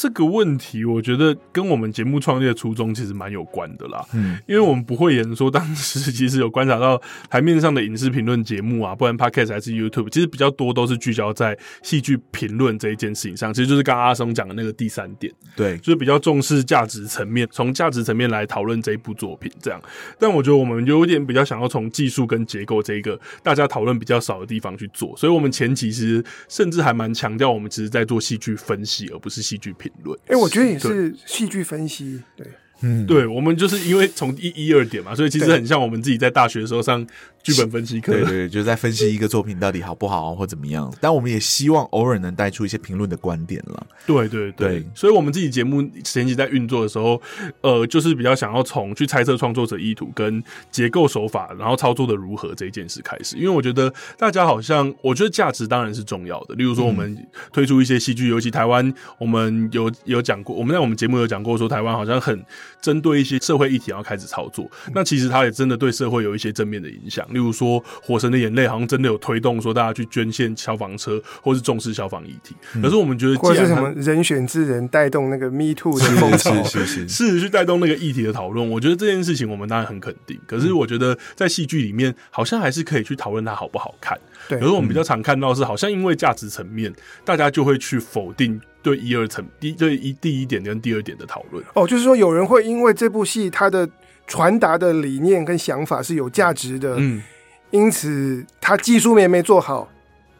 这个问题，我觉得跟我们节目创立的初衷其实蛮有关的啦。嗯，因为我们不会言说，当时其实有观察到台面上的影视评论节目啊，不然 Podcast 还是 YouTube，其实比较多都是聚焦在戏剧评论这一件事情上。其实就是刚刚阿松讲的那个第三点，对，就是比较重视价值层面，从价值层面来讨论这一部作品这样。但我觉得我们有点比较想要从技术跟结构这一个大家讨论比较少的地方去做，所以我们前期其实甚至还蛮强调，我们其实在做戏剧分析，而不是戏剧评。哎、欸，我觉得也是戏剧分析，对。嗯，对，我们就是因为从一一二点嘛，所以其实很像我们自己在大学的时候上剧本分析课，对对，就在分析一个作品到底好不好或怎么样。但我们也希望偶尔能带出一些评论的观点了。对对对，对，所以我们自己节目前期在运作的时候，呃，就是比较想要从去猜测创作者意图跟结构手法，然后操作的如何这一件事开始。因为我觉得大家好像，我觉得价值当然是重要的。例如说，我们推出一些戏剧，尤其台湾，我们有有讲过，我们在我们节目有讲过说，台湾好像很。针对一些社会议题要开始操作。那其实他也真的对社会有一些正面的影响，例如说《火神的眼泪》好像真的有推动说大家去捐献消防车，或是重视消防议题。可是我们觉得，或者是什么人选之人带动那个 Me Too 的风潮，是是是，是，是去带动那个议题的讨论。我觉得这件事情我们当然很肯定。可是我觉得在戏剧里面，好像还是可以去讨论它好不好看。对，可是我们比较常看到是，好像因为价值层面，大家就会去否定对一二层第对一第一点跟第二点的讨论。哦，就是说有人会因为这部戏它的传达的理念跟想法是有价值的，嗯，因此它技术面没做好。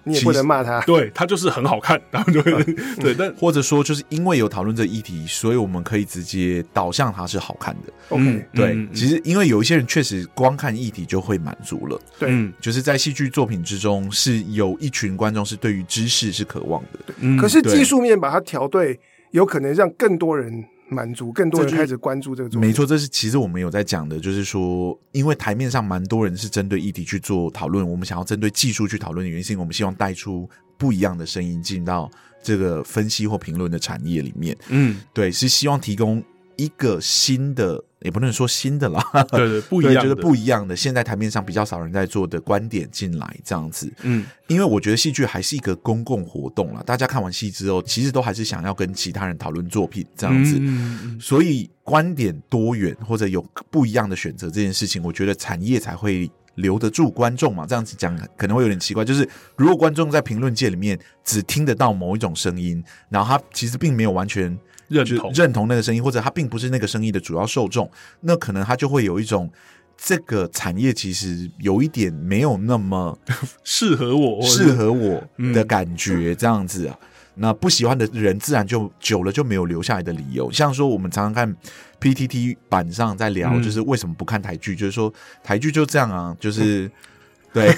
你也不能骂他，对他就是很好看，然后就会、嗯、对，但或者说就是因为有讨论这议题，所以我们可以直接导向它是好看的。OK，对，嗯、其实因为有一些人确实光看议题就会满足了，对，嗯、就是在戏剧作品之中是有一群观众是对于知识是渴望的，嗯、可是技术面把它调对，有可能让更多人。满足更多人开始关注这个作品，没错，这是其实我们有在讲的，就是说，因为台面上蛮多人是针对议题去做讨论，我们想要针对技术去讨论的原因，是因为我们希望带出不一样的声音进到这个分析或评论的产业里面。嗯，对，是希望提供一个新的。也不能说新的啦，对对，不一样的，觉得不一样的。现在台面上比较少人在做的观点进来这样子，嗯，因为我觉得戏剧还是一个公共活动啦，大家看完戏之后，其实都还是想要跟其他人讨论作品这样子，嗯，所以观点多元或者有不一样的选择这件事情，我觉得产业才会留得住观众嘛。这样子讲可能会有点奇怪，就是如果观众在评论界里面只听得到某一种声音，然后他其实并没有完全。认同认同那个生意，或者他并不是那个生意的主要受众，那可能他就会有一种这个产业其实有一点没有那么 适合我，适合我的感觉这样子啊。嗯、那不喜欢的人自然就久了就没有留下来的理由。像说我们常常看 PTT 版上在聊，就是为什么不看台剧，嗯、就是说台剧就这样啊，就是。嗯对，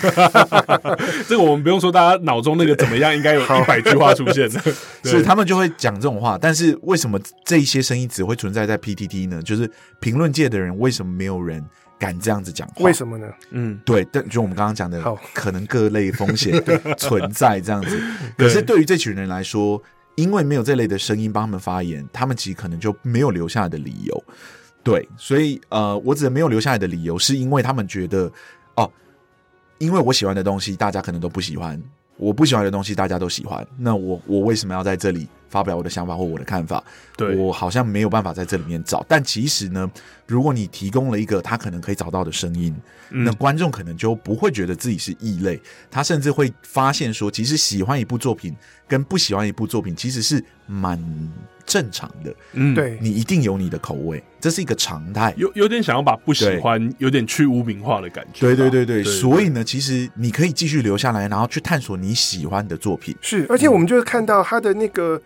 这个我们不用说，大家脑中那个怎么样，应该有一百句话出现的，所以他们就会讲这种话。但是为什么这一些声音只会存在在 PTT 呢？就是评论界的人为什么没有人敢这样子讲话？为什么呢？嗯，对，但就我们刚刚讲的，可能各类风险 存在这样子。可是对于这群人来说，因为没有这类的声音帮他们发言，他们其实可能就没有留下来的理由。对，所以呃，我指的没有留下来的理由，是因为他们觉得哦。因为我喜欢的东西，大家可能都不喜欢；我不喜欢的东西，大家都喜欢。那我我为什么要在这里发表我的想法或我的看法？对，我好像没有办法在这里面找。但其实呢，如果你提供了一个他可能可以找到的声音，嗯、那观众可能就不会觉得自己是异类，他甚至会发现说，其实喜欢一部作品跟不喜欢一部作品其实是蛮。正常的，嗯，对，你一定有你的口味，这是一个常态。有有点想要把不喜欢有点去污名化的感觉。对对对对，对所以呢，其实你可以继续留下来，然后去探索你喜欢的作品。是，而且我们就是看到他的那个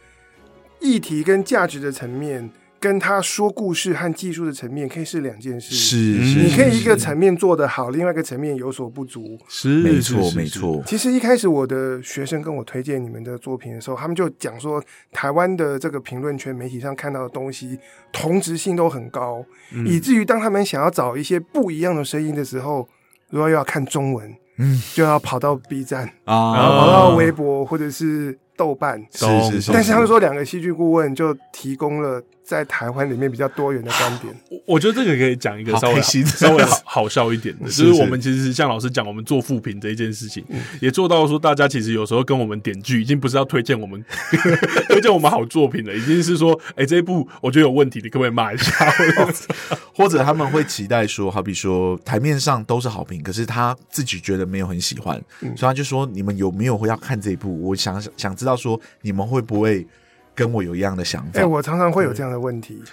议题跟价值的层面。跟他说故事和技术的层面可以是两件事，是，你可以一个层面做得好，另外一个层面有所不足，是，没错，没错。其实一开始我的学生跟我推荐你们的作品的时候，他们就讲说，台湾的这个评论圈媒体上看到的东西同质性都很高，嗯、以至于当他们想要找一些不一样的声音的时候，如果又要看中文，嗯，就要跑到 B 站啊，然后跑到微博或者是豆瓣，是是是。但是他们说，两个戏剧顾问就提供了。在台湾里面比较多元的观点，我觉得这个可以讲一个稍微稍微好好笑一点的，就是我们其实像老师讲，我们做复评这一件事情，也做到说大家其实有时候跟我们点剧，已经不是要推荐我们 推荐我们好作品了，已经是说，哎，这一部我觉得有问题，你可不可以骂一下？或者他们会期待说，好比说台面上都是好评，可是他自己觉得没有很喜欢，所以他就说，你们有没有会要看这一部？我想想知道说，你们会不会？跟我有一样的想法，哎、欸，我常常会有这样的问题。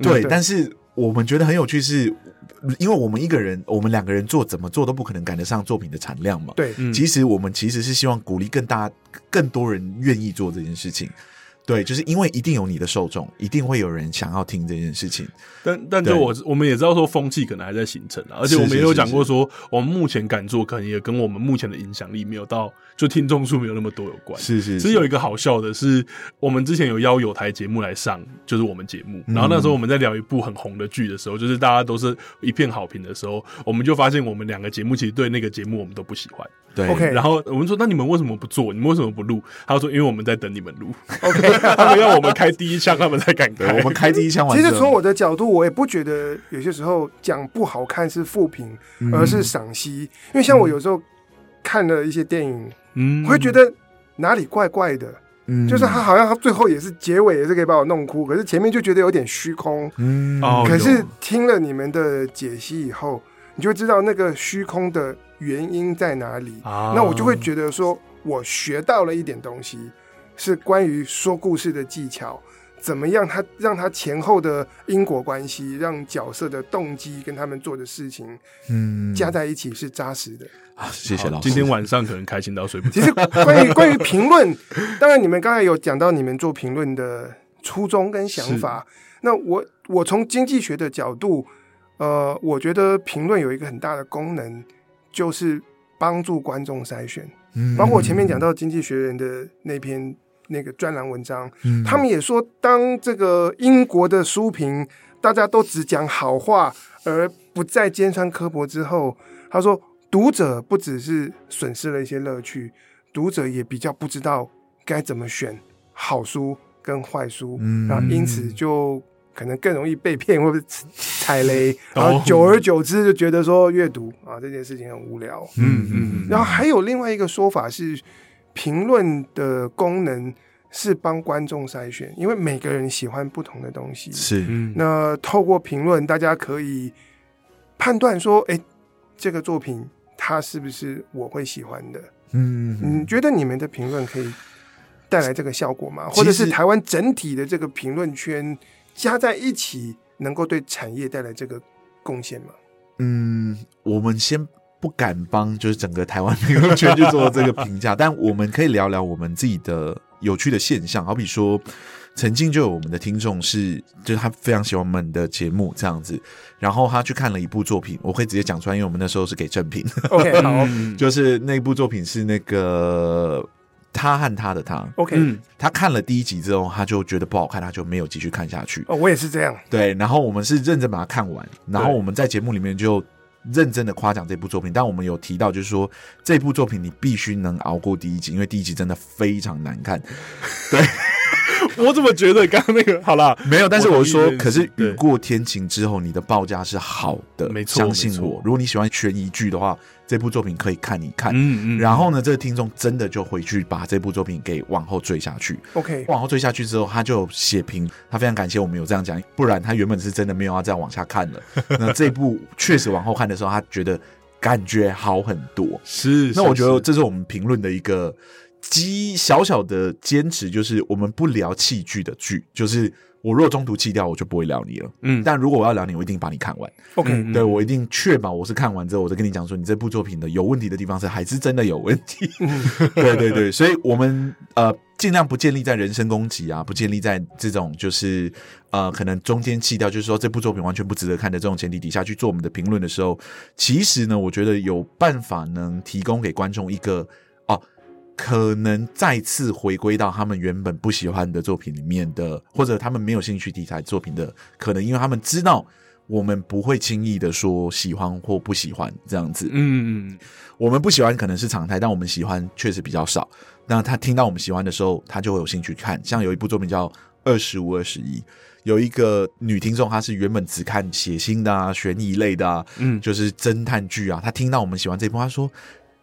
对，但是我们觉得很有趣是，是因为我们一个人，我们两个人做怎么做都不可能赶得上作品的产量嘛。对，其实我们其实是希望鼓励更大、更多人愿意做这件事情。对，就是因为一定有你的受众，一定会有人想要听这件事情。但但就我我们也知道说风气可能还在形成啊，而且我们也有讲过说，我们目前敢做，可能也跟我们目前的影响力没有到，就听众数没有那么多有关。是是，是，其实有一个好笑的是，我们之前有邀有台节目来上，就是我们节目，然后那时候我们在聊一部很红的剧的时候，就是大家都是一片好评的时候，我们就发现我们两个节目其实对那个节目我们都不喜欢。对，OK，然后我们说，那你们为什么不做？你们为什么不录？他说，因为我们在等你们录。OK，他们要我们开第一枪，他们才敢开。我们开第一枪完。其实从我的角度，我也不觉得有些时候讲不好看是负评，而是赏析。因为像我有时候看了一些电影，嗯，我会觉得哪里怪怪的。嗯，就是他好像他最后也是结尾也是可以把我弄哭，可是前面就觉得有点虚空。嗯，可是听了你们的解析以后，你就知道那个虚空的原因在哪里。啊，那我就会觉得说，我学到了一点东西，是关于说故事的技巧，怎么样他让他前后的因果关系，让角色的动机跟他们做的事情，嗯，加在一起是扎实的。啊，谢谢老师。今天晚上可能开心到睡不着。其实关于 关于评论，当然你们刚才有讲到你们做评论的初衷跟想法。那我我从经济学的角度，呃，我觉得评论有一个很大的功能，就是帮助观众筛选。嗯，包括我前面讲到《经济学人》的那篇那个专栏文章，嗯，他们也说，当这个英国的书评大家都只讲好话，而不再尖酸刻薄之后，他说。读者不只是损失了一些乐趣，读者也比较不知道该怎么选好书跟坏书，嗯，然后因此就可能更容易被骗或者踩雷，然后久而久之就觉得说阅读啊这件事情很无聊，嗯嗯，然后还有另外一个说法是，评论的功能是帮观众筛选，因为每个人喜欢不同的东西，是，那透过评论大家可以判断说，哎，这个作品。它是不是我会喜欢的？嗯，你觉得你们的评论可以带来这个效果吗？或者是台湾整体的这个评论圈加在一起，能够对产业带来这个贡献吗？嗯，我们先不敢帮，就是整个台湾评论圈去做这个评价，但我们可以聊聊我们自己的有趣的现象，好比说。曾经就有我们的听众是，就是他非常喜欢我们的节目这样子，然后他去看了一部作品，我可以直接讲出来，因为我们那时候是给正品。OK，好，就是那部作品是那个他和他的他。OK，他看了第一集之后，他就觉得不好看，他就没有继续看下去。哦，我也是这样。对，然后我们是认真把它看完，然后我们在节目里面就认真的夸奖这部作品，但我们有提到就是说这部作品你必须能熬过第一集，因为第一集真的非常难看。对。我怎么觉得刚刚那个好啦，没有，但是我说，可是雨过天晴之后，你的报价是好的，没错，相信我。如果你喜欢悬疑剧的话，这部作品可以看一看。嗯嗯。然后呢，这个听众真的就回去把这部作品给往后追下去。OK，往后追下去之后，他就写评，他非常感谢我们有这样讲，不然他原本是真的没有要再往下看了。那这部确实往后看的时候，他觉得感觉好很多。是，那我觉得这是我们评论的一个。基小小的坚持就是，我们不聊弃剧的剧，就是我若中途弃掉，我就不会聊你了。嗯，但如果我要聊你，我一定把你看完。OK，对，我一定确保我是看完之后，我再跟你讲说，你这部作品的有问题的地方是还是真的有问题。对对对，所以我们呃尽量不建立在人身攻击啊，不建立在这种就是呃可能中间弃掉，就是说这部作品完全不值得看的这种前提底下去做我们的评论的时候，其实呢，我觉得有办法能提供给观众一个。可能再次回归到他们原本不喜欢的作品里面的，或者他们没有兴趣题材作品的，可能因为他们知道我们不会轻易的说喜欢或不喜欢这样子。嗯嗯，我们不喜欢可能是常态，但我们喜欢确实比较少。那他听到我们喜欢的时候，他就会有兴趣看。像有一部作品叫《二十五二十一》，有一个女听众，她是原本只看血腥的啊、悬疑类的啊，嗯，就是侦探剧啊。她听到我们喜欢这部，她说。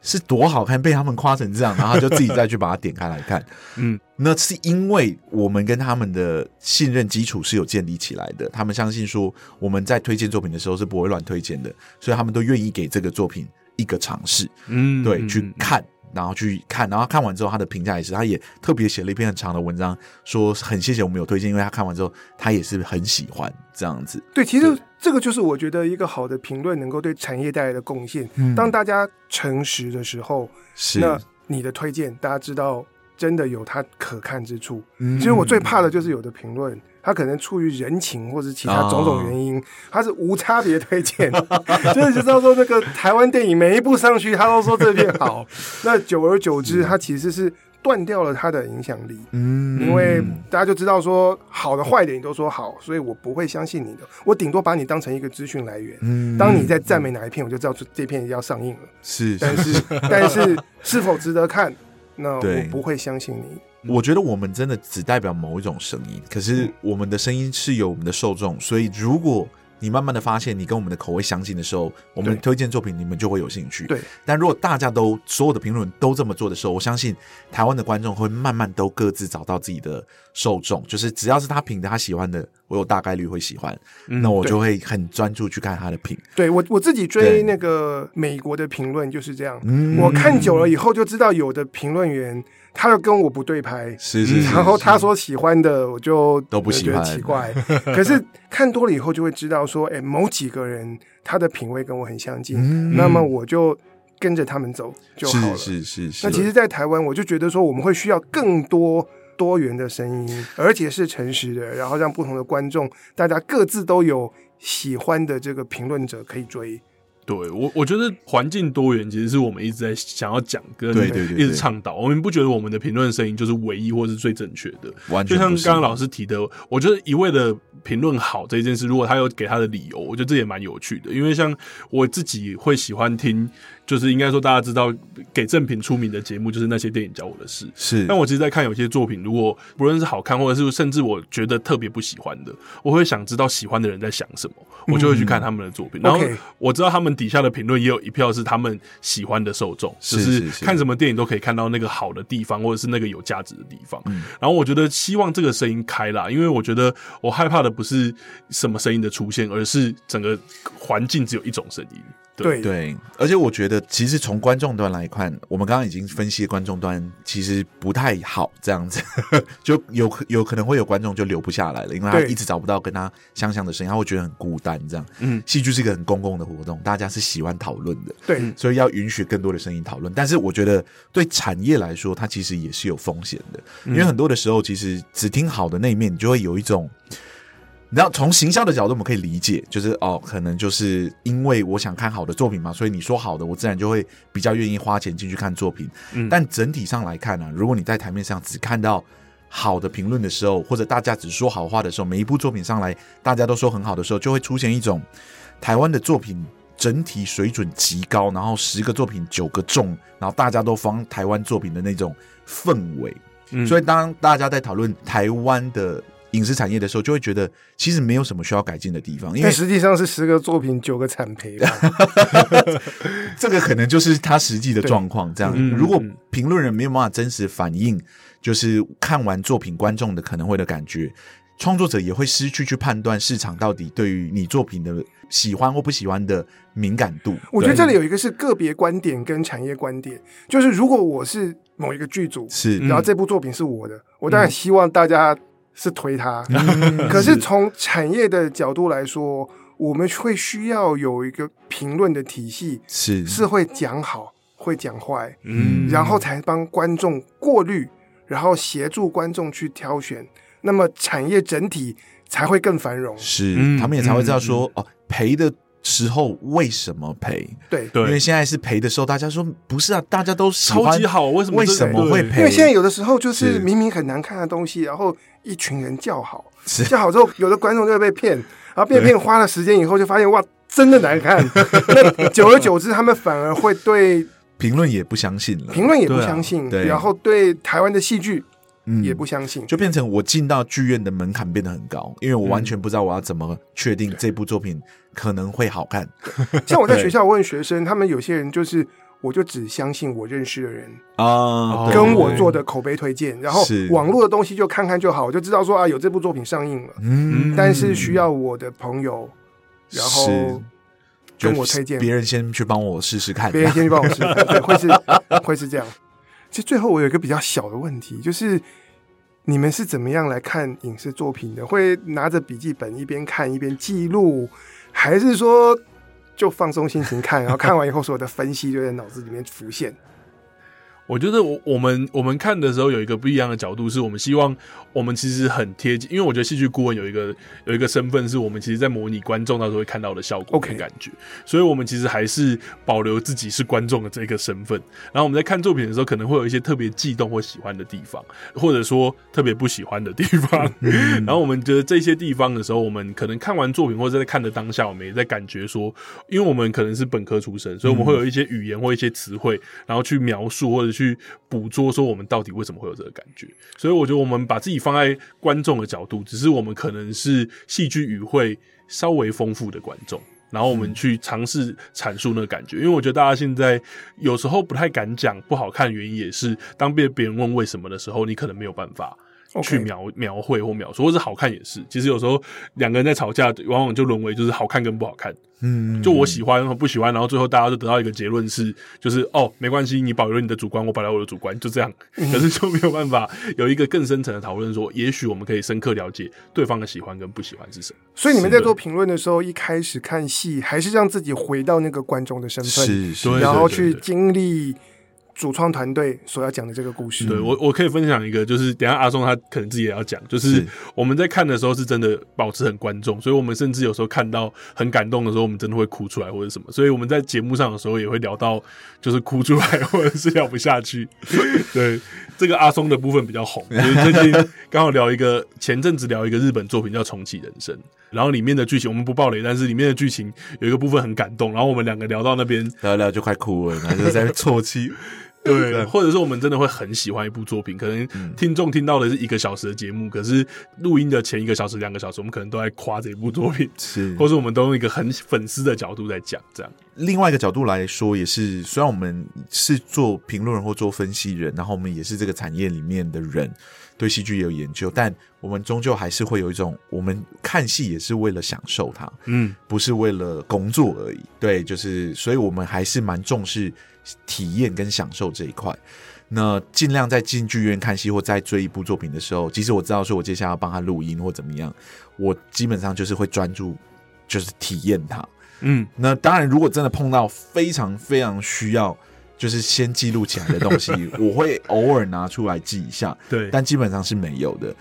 是多好看，被他们夸成这样，然后就自己再去把它点开来看。嗯，那是因为我们跟他们的信任基础是有建立起来的，他们相信说我们在推荐作品的时候是不会乱推荐的，所以他们都愿意给这个作品一个尝试。嗯，对，去看。然后去看，然后看完之后，他的评价也是，他也特别写了一篇很长的文章，说很谢谢我们有推荐，因为他看完之后，他也是很喜欢这样子。对，其实这个就是我觉得一个好的评论能够对产业带来的贡献。嗯，当大家诚实的时候，是那你的推荐，大家知道真的有它可看之处。嗯，其实我最怕的就是有的评论。他可能出于人情或者其他种种原因，哦、他是无差别推荐，就是知道说那个台湾电影每一部上去，他都说这片好。那久而久之，他其实是断掉了他的影响力。嗯，因为大家就知道说好的坏的你都说好，所以我不会相信你的，我顶多把你当成一个资讯来源。嗯，当你在赞美哪一片，我就知道这片要上映了。是，但是 但是是否值得看，那我不会相信你。我觉得我们真的只代表某一种声音，可是我们的声音是有我们的受众，所以如果你慢慢的发现你跟我们的口味相近的时候，我们推荐作品你们就会有兴趣。对，但如果大家都所有的评论都这么做的时候，我相信台湾的观众会慢慢都各自找到自己的受众，就是只要是他品的他喜欢的，我有大概率会喜欢，嗯、那我就会很专注去看他的品。对我我自己追那个美国的评论就是这样，我看久了以后就知道有的评论员。他又跟我不对拍，是是，然后他说喜欢的，我就都不喜欢，奇怪。可是看多了以后，就会知道说，哎，某几个人他的品味跟我很相近，嗯、那么我就跟着他们走就好了。是是是，是。那其实，在台湾，我就觉得说，我们会需要更多多元的声音，而且是诚实的，然后让不同的观众，大家各自都有喜欢的这个评论者可以追。对我，我觉得环境多元其实是我们一直在想要讲跟对对对，一直倡导。我们不觉得我们的评论声音就是唯一或是最正确的。完全就像刚刚老师提的，我觉得一味的评论好这件事，如果他有给他的理由，我觉得这也蛮有趣的。因为像我自己会喜欢听。就是应该说，大家知道给正品出名的节目，就是那些电影教我的事。是，但我其实，在看有些作品，如果不论是好看，或者是甚至我觉得特别不喜欢的，我会想知道喜欢的人在想什么，我就会去看他们的作品。嗯、然后我知道他们底下的评论也有一票是他们喜欢的受众，就是看什么电影都可以看到那个好的地方，或者是那个有价值的地方。嗯、然后我觉得希望这个声音开啦，因为我觉得我害怕的不是什么声音的出现，而是整个环境只有一种声音。对对，而且我觉得，其实从观众端来看，我们刚刚已经分析观众端其实不太好，这样子 就有有可能会有观众就留不下来了，因为他一直找不到跟他相像的声音，他会觉得很孤单。这样，嗯，戏剧是一个很公共的活动，大家是喜欢讨论的，对，所以要允许更多的声音讨论。但是我觉得，对产业来说，它其实也是有风险的，因为很多的时候，其实只听好的那一面，你就会有一种。然后从行销的角度，我们可以理解，就是哦，可能就是因为我想看好的作品嘛，所以你说好的，我自然就会比较愿意花钱进去看作品。嗯，但整体上来看呢、啊，如果你在台面上只看到好的评论的时候，或者大家只说好话的时候，每一部作品上来大家都说很好的时候，就会出现一种台湾的作品整体水准极高，然后十个作品九个中，然后大家都放台湾作品的那种氛围。嗯，所以当大家在讨论台湾的。影视产业的时候，就会觉得其实没有什么需要改进的地方，因为实际上是十个作品九个惨赔吧。这个可能就是他实际的状况。这样，如果评论人没有办法真实反映，就是看完作品观众的可能会的感觉，创作者也会失去去判断市场到底对于你作品的喜欢或不喜欢的敏感度。我觉得这里有一个是个别观点跟产业观点，就是如果我是某一个剧组，是然后这部作品是我的，我当然希望大家。是推它，可是从产业的角度来说，我们会需要有一个评论的体系，是。是会讲好，会讲坏，嗯，然后才帮观众过滤，然后协助观众去挑选，那么产业整体才会更繁荣，是，他们也才会知道说，哦，赔的。时候为什么赔？对，因为现在是赔的时候，大家说不是啊，大家都超级好，为什么为什么会赔？因为现在有的时候就是明明很难看的东西，然后一群人叫好，叫好之后，有的观众就会被骗，然后被骗花了时间以后，就发现哇，真的难看。那久而久之，他们反而会对评论也不相信了，评论也不相信，然后对台湾的戏剧。嗯，也不相信，就变成我进到剧院的门槛变得很高，因为我完全不知道我要怎么确定这部作品可能会好看。像我在学校问学生，他们有些人就是，我就只相信我认识的人啊，跟我做的口碑推荐，然后网络的东西就看看就好，我就知道说啊，有这部作品上映了，嗯，但是需要我的朋友，然后跟我推荐，别人先去帮我试试看，别人先去帮我试试看，会是 会是这样。其实最后我有一个比较小的问题，就是你们是怎么样来看影视作品的？会拿着笔记本一边看一边记录，还是说就放松心情看，然后看完以后所有的分析就在脑子里面浮现？我觉得我我们我们看的时候有一个不一样的角度，是我们希望我们其实很贴近，因为我觉得戏剧顾问有一个有一个身份，是我们其实，在模拟观众到时候会看到的效果跟感觉，所以我们其实还是保留自己是观众的这个身份。然后我们在看作品的时候，可能会有一些特别悸动或喜欢的地方，或者说特别不喜欢的地方。然后我们觉得这些地方的时候，我们可能看完作品或者在看的当下，我们也在感觉说，因为我们可能是本科出身，所以我们会有一些语言或一些词汇，然后去描述或者。去捕捉说我们到底为什么会有这个感觉。所以我觉得我们把自己放在观众的角度，只是我们可能是戏剧语汇稍微丰富的观众，然后我们去尝试阐述那个感觉。因为我觉得大家现在有时候不太敢讲不好看，原因也是当被别人问为什么的时候，你可能没有办法。去描.描绘或描述，或是好看也是。其实有时候两个人在吵架，往往就沦为就是好看跟不好看。嗯，就我喜欢和不喜欢，然后最后大家就得到一个结论是，就是哦，没关系，你保留你的主观，我保留我的主观，就这样。嗯、可是就没有办法有一个更深层的讨论，说也许我们可以深刻了解对方的喜欢跟不喜欢是什么。所以你们在做评论的时候，一开始看戏还是让自己回到那个观众的身份，然后去经历。主创团队所要讲的这个故事，对，我我可以分享一个，就是等下阿松他可能自己也要讲，就是我们在看的时候是真的保持很观众，所以我们甚至有时候看到很感动的时候，我们真的会哭出来或者什么，所以我们在节目上的时候也会聊到就是哭出来 或者是聊不下去。对，这个阿松的部分比较红，就是最近刚好聊一个前阵子聊一个日本作品叫《重启人生》，然后里面的剧情我们不爆雷，但是里面的剧情有一个部分很感动，然后我们两个聊到那边聊聊就快哭了，然后就在啜泣。对，或者是我们真的会很喜欢一部作品，可能听众听到的是一个小时的节目，可是录音的前一个小时、两个小时，我们可能都在夸这一部作品，是，或者我们都用一个很粉丝的角度在讲这样。另外一个角度来说，也是虽然我们是做评论人或做分析人，然后我们也是这个产业里面的人，对戏剧也有研究，但我们终究还是会有一种，我们看戏也是为了享受它，嗯，不是为了工作而已。对，就是，所以我们还是蛮重视。体验跟享受这一块，那尽量在进剧院看戏或在追一部作品的时候，即使我知道说我接下来要帮他录音或怎么样，我基本上就是会专注，就是体验它。嗯，那当然，如果真的碰到非常非常需要，就是先记录起来的东西，我会偶尔拿出来记一下。对，但基本上是没有的。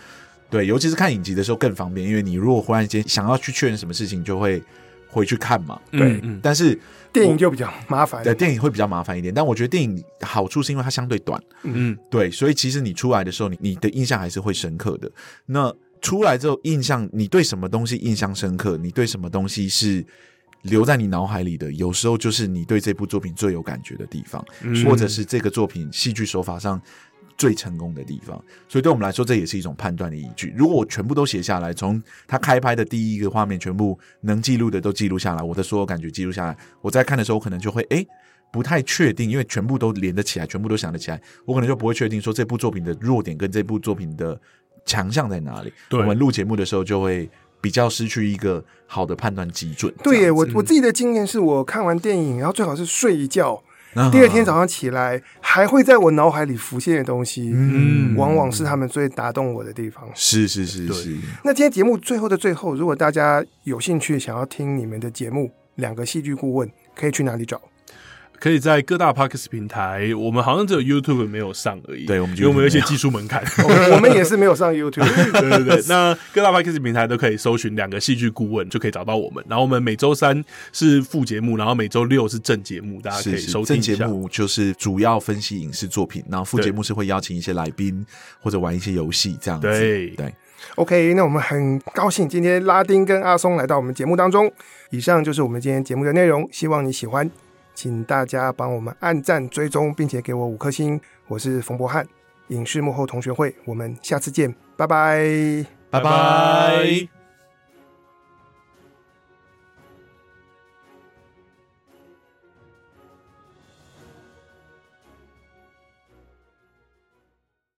对，尤其是看影集的时候更方便，因为你如果忽然间想要去确认什么事情，就会回去看嘛。对，嗯，但是。电影就比较麻烦，对，电影会比较麻烦一点。但我觉得电影好处是因为它相对短，嗯，对，所以其实你出来的时候，你你的印象还是会深刻的。那出来之后，印象你对什么东西印象深刻？你对什么东西是留在你脑海里的？有时候就是你对这部作品最有感觉的地方，嗯、或者是这个作品戏剧手法上。最成功的地方，所以对我们来说，这也是一种判断的依据。如果我全部都写下来，从他开拍的第一个画面，全部能记录的都记录下来，我的所有感觉记录下来，我在看的时候，我可能就会诶不太确定，因为全部都连得起来，全部都想得起来，我可能就不会确定说这部作品的弱点跟这部作品的强项在哪里。对我们录节目的时候，就会比较失去一个好的判断基准。对耶，我我自己的经验是我看完电影，然后最好是睡一觉。第二天早上起来，还会在我脑海里浮现的东西，嗯，往往是他们最打动我的地方。是是是是。那今天节目最后的最后，如果大家有兴趣想要听你们的节目，两个戏剧顾问可以去哪里找？可以在各大 Podcast 平台，我们好像只有 YouTube 没有上而已。对，我们因为我们有一些技术门槛，我们也是没有上 YouTube。对对对，那各大 Podcast 平台都可以搜寻两个戏剧顾问，就可以找到我们。然后我们每周三是副节目，然后每周六是正节目，大家可以收听一下。正节目就是主要分析影视作品，然后副节目是会邀请一些来宾或者玩一些游戏这样子。对对。OK，那我们很高兴今天拉丁跟阿松来到我们节目当中。以上就是我们今天节目的内容，希望你喜欢。请大家帮我们按赞、追踪，并且给我五颗星。我是冯博翰，影视幕后同学会，我们下次见，拜拜，拜拜。